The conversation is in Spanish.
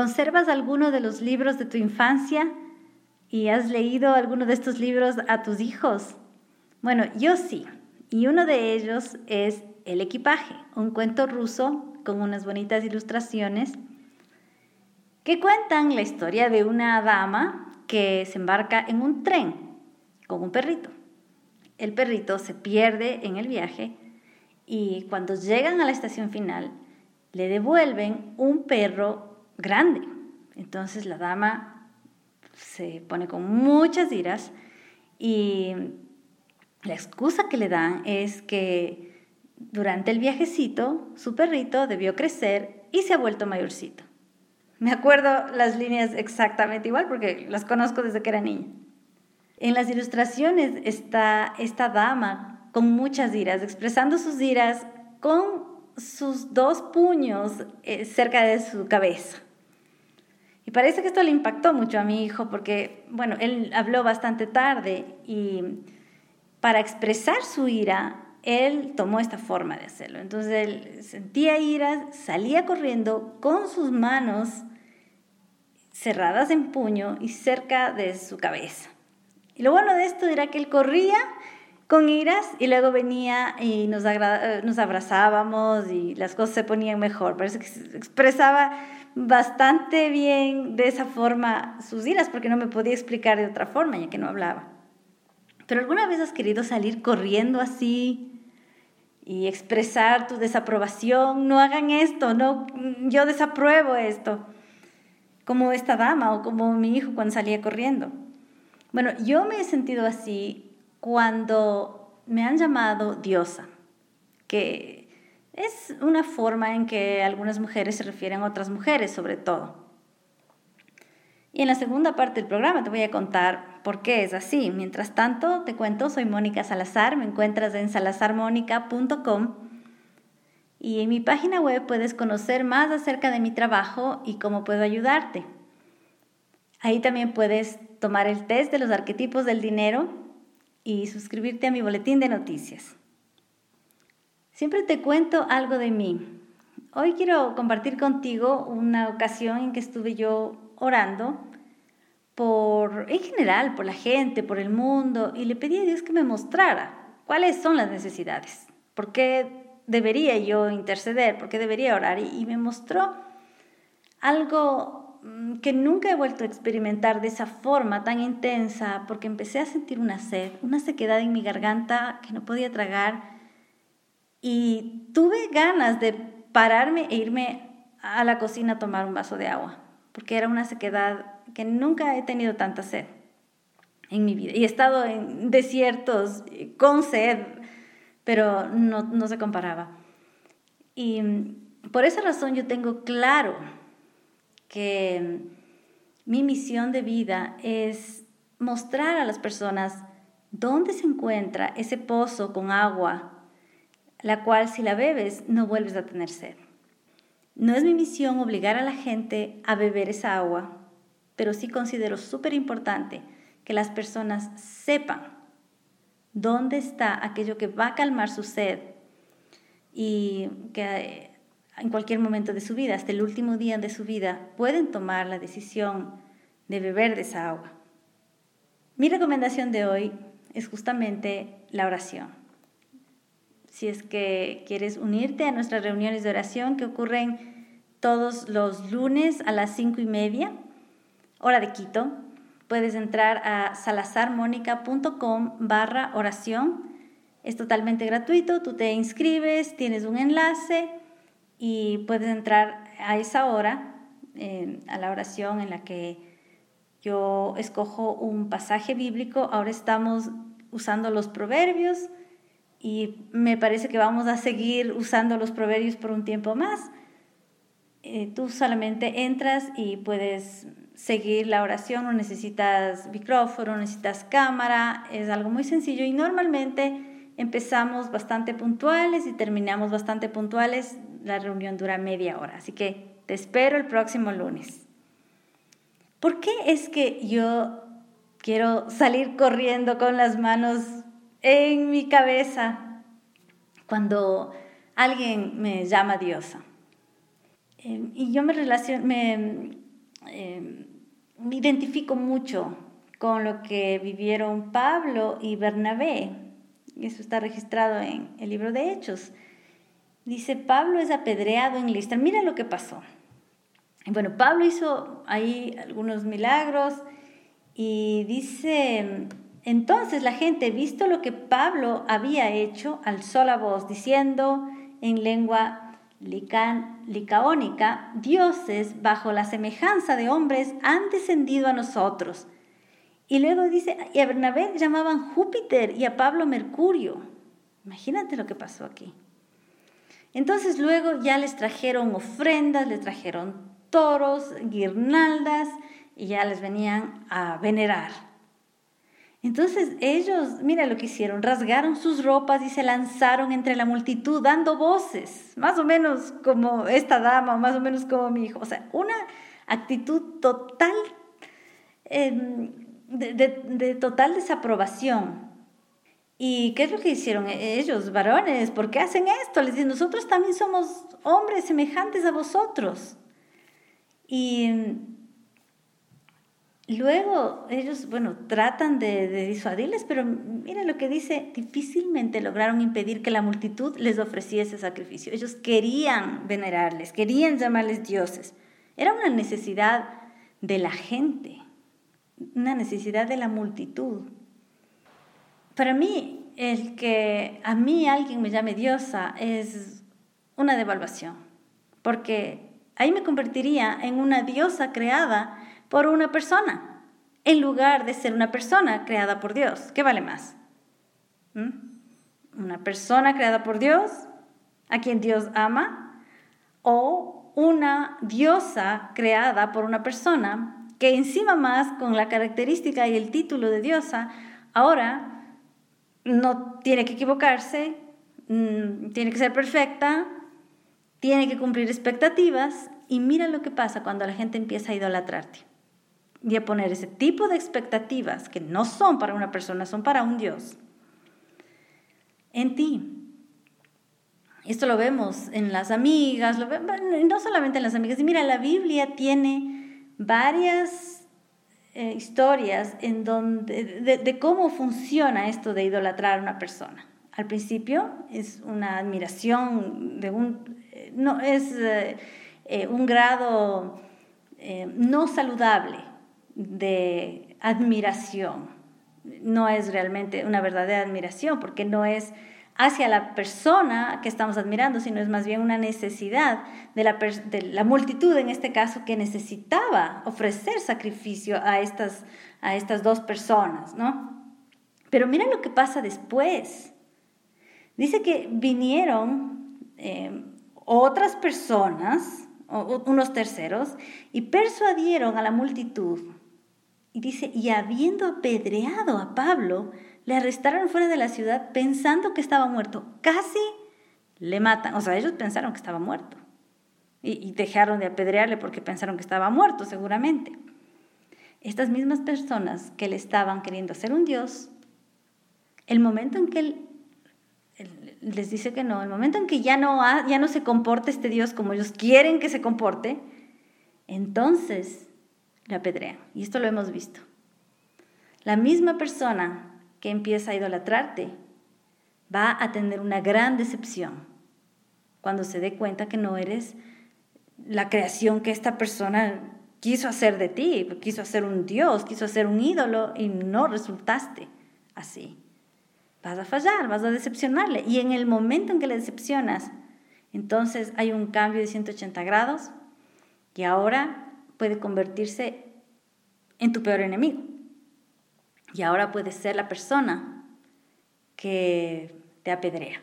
¿Conservas alguno de los libros de tu infancia y has leído alguno de estos libros a tus hijos? Bueno, yo sí, y uno de ellos es El equipaje, un cuento ruso con unas bonitas ilustraciones que cuentan la historia de una dama que se embarca en un tren con un perrito. El perrito se pierde en el viaje y cuando llegan a la estación final le devuelven un perro grande. Entonces la dama se pone con muchas iras y la excusa que le dan es que durante el viajecito su perrito debió crecer y se ha vuelto mayorcito. Me acuerdo las líneas exactamente igual porque las conozco desde que era niña. En las ilustraciones está esta dama con muchas iras, expresando sus iras con sus dos puños eh, cerca de su cabeza. Y parece que esto le impactó mucho a mi hijo porque, bueno, él habló bastante tarde y para expresar su ira, él tomó esta forma de hacerlo. Entonces él sentía ira, salía corriendo con sus manos cerradas en puño y cerca de su cabeza. Y lo bueno de esto era que él corría con iras y luego venía y nos, nos abrazábamos y las cosas se ponían mejor. Parece que expresaba bastante bien de esa forma sus iras porque no me podía explicar de otra forma ya que no hablaba. Pero alguna vez has querido salir corriendo así y expresar tu desaprobación, no hagan esto, no, yo desapruebo esto como esta dama o como mi hijo cuando salía corriendo. Bueno, yo me he sentido así cuando me han llamado diosa, que es una forma en que algunas mujeres se refieren a otras mujeres sobre todo. Y en la segunda parte del programa te voy a contar por qué es así. Mientras tanto, te cuento, soy Mónica Salazar, me encuentras en salazarmónica.com y en mi página web puedes conocer más acerca de mi trabajo y cómo puedo ayudarte. Ahí también puedes tomar el test de los arquetipos del dinero y suscribirte a mi boletín de noticias. Siempre te cuento algo de mí. Hoy quiero compartir contigo una ocasión en que estuve yo orando por, en general, por la gente, por el mundo, y le pedí a Dios que me mostrara cuáles son las necesidades, por qué debería yo interceder, porque debería orar. Y, me mostró algo que nunca he vuelto a experimentar de esa forma tan intensa, porque empecé a sentir una sed, una sequedad en mi garganta que no podía tragar. Y tuve ganas de pararme e irme a la cocina a tomar un vaso de agua, porque era una sequedad que nunca he tenido tanta sed en mi vida. Y he estado en desiertos con sed, pero no, se comparaba. Y por esa razón yo tengo claro que mi misión de vida es mostrar a las personas dónde se encuentra ese pozo con agua, la cual si la bebes no vuelves a tener sed. No es mi misión obligar a la gente a beber esa agua, pero sí considero súper importante que las personas sepan ¿Dónde está aquello que va a calmar su sed y que eh, en cualquier momento de su vida, hasta el último día de su vida, pueden tomar la decisión de beber de esa agua? Mi recomendación de hoy es justamente la oración. Si es que quieres unirte a nuestras reuniones de oración que ocurren todos los lunes a las cinco y media, hora de Quito, puedes entrar a salazarmonica.com barra oración. Es totalmente gratuito, tú te inscribes, tienes un enlace y puedes entrar a esa hora, a la oración en la que yo escojo un pasaje bíblico. Ahora estamos usando los proverbios y me parece que vamos a seguir usando los proverbios por un tiempo más. Eh, tú solamente entras y puedes seguir la oración, no necesitas micrófono, necesitas cámara, es algo muy sencillo y normalmente empezamos bastante puntuales y terminamos bastante puntuales, la reunión dura media hora, así que te espero el próximo lunes. ¿Por qué es que yo quiero salir corriendo con las manos en mi cabeza cuando alguien me llama diosa? Eh, y yo me relaciono, me, eh, me identifico mucho con lo que vivieron Pablo y Bernabé. Eso está registrado en el libro de Hechos. Dice, Pablo es apedreado en Listra. Mira lo que pasó. Bueno, Pablo hizo ahí algunos milagros y dice, entonces la gente, visto lo que Pablo había hecho, alzó la voz diciendo en lengua licaónica, dioses bajo la semejanza de hombres han descendido a nosotros. Y luego dice, y a Bernabé llamaban Júpiter y a Pablo Mercurio. Imagínate lo que pasó aquí. Entonces luego ya les trajeron ofrendas, les trajeron toros, guirnaldas y ya les venían a venerar. Entonces ellos, mira lo que hicieron, rasgaron sus ropas y se lanzaron entre la multitud dando voces, más o menos como esta dama, más o menos como mi hijo. O sea, una actitud total, em, de total desaprobación. ¿Y qué es lo que hicieron ellos, varones? ¿Por qué hacen esto? Les dicen, nosotros también somos hombres semejantes a vosotros. Y Luego ellos, bueno, tratan de, disuadirles, pero miren lo que dice, difícilmente lograron impedir que la multitud les ofreciese sacrificio. Ellos querían venerarles, querían llamarles dioses. Era una necesidad de la gente, una necesidad de la multitud. Para mí, el que a mí alguien me llame diosa es una devaluación, porque ahí me convertiría en una diosa creada por una persona, en lugar de ser una persona creada por Dios. ¿Qué vale más? ¿Mm? ¿Una persona creada por Dios, a quien Dios ama? ¿O una diosa creada por una persona que encima más con la característica y el título de diosa, ahora no tiene que equivocarse, mm, tiene que ser perfecta, tiene que cumplir expectativas y mira lo que pasa cuando la gente empieza a idolatrarte y a poner ese tipo de expectativas que no son para una persona, son para un Dios, en ti. Esto lo vemos en las amigas, lo no solamente en las amigas. Y mira, la Biblia tiene varias eh, historias en donde, de, cómo funciona esto de idolatrar a una persona. Al principio es una admiración de un, eh, no, es eh, un grado no saludable de admiración. No es realmente una verdadera admiración porque no es hacia la persona que estamos admirando, sino es más bien una necesidad de la, multitud, en este caso, que necesitaba ofrecer sacrificio a estas, a estas dos personas, ¿no? Pero mira lo que pasa después. Dice que vinieron eh, otras personas, unos terceros, y persuadieron a la multitud y dice, y habiendo apedreado a Pablo, le arrestaron fuera de la ciudad pensando que estaba muerto. Casi le matan. O sea, ellos pensaron que estaba muerto. Y, dejaron de apedrearle porque pensaron que estaba muerto, seguramente. Estas mismas personas que le estaban queriendo hacer un Dios, el momento en que él, les dice que no, el momento en que ya no, ya no se comporta este Dios como ellos quieren que se comporte, entonces le apedrean. Y esto lo hemos visto. La misma persona que empieza a idolatrarte va a tener una gran decepción cuando se dé cuenta que no eres la creación que esta persona quiso hacer de ti, quiso hacer un Dios, quiso hacer un ídolo y no resultaste así. Vas a fallar, vas a decepcionarle. Y en el momento en que le decepcionas, entonces hay un cambio de 180 grados y ahora puede convertirse en tu peor enemigo. Y ahora puede ser la persona que te apedrea.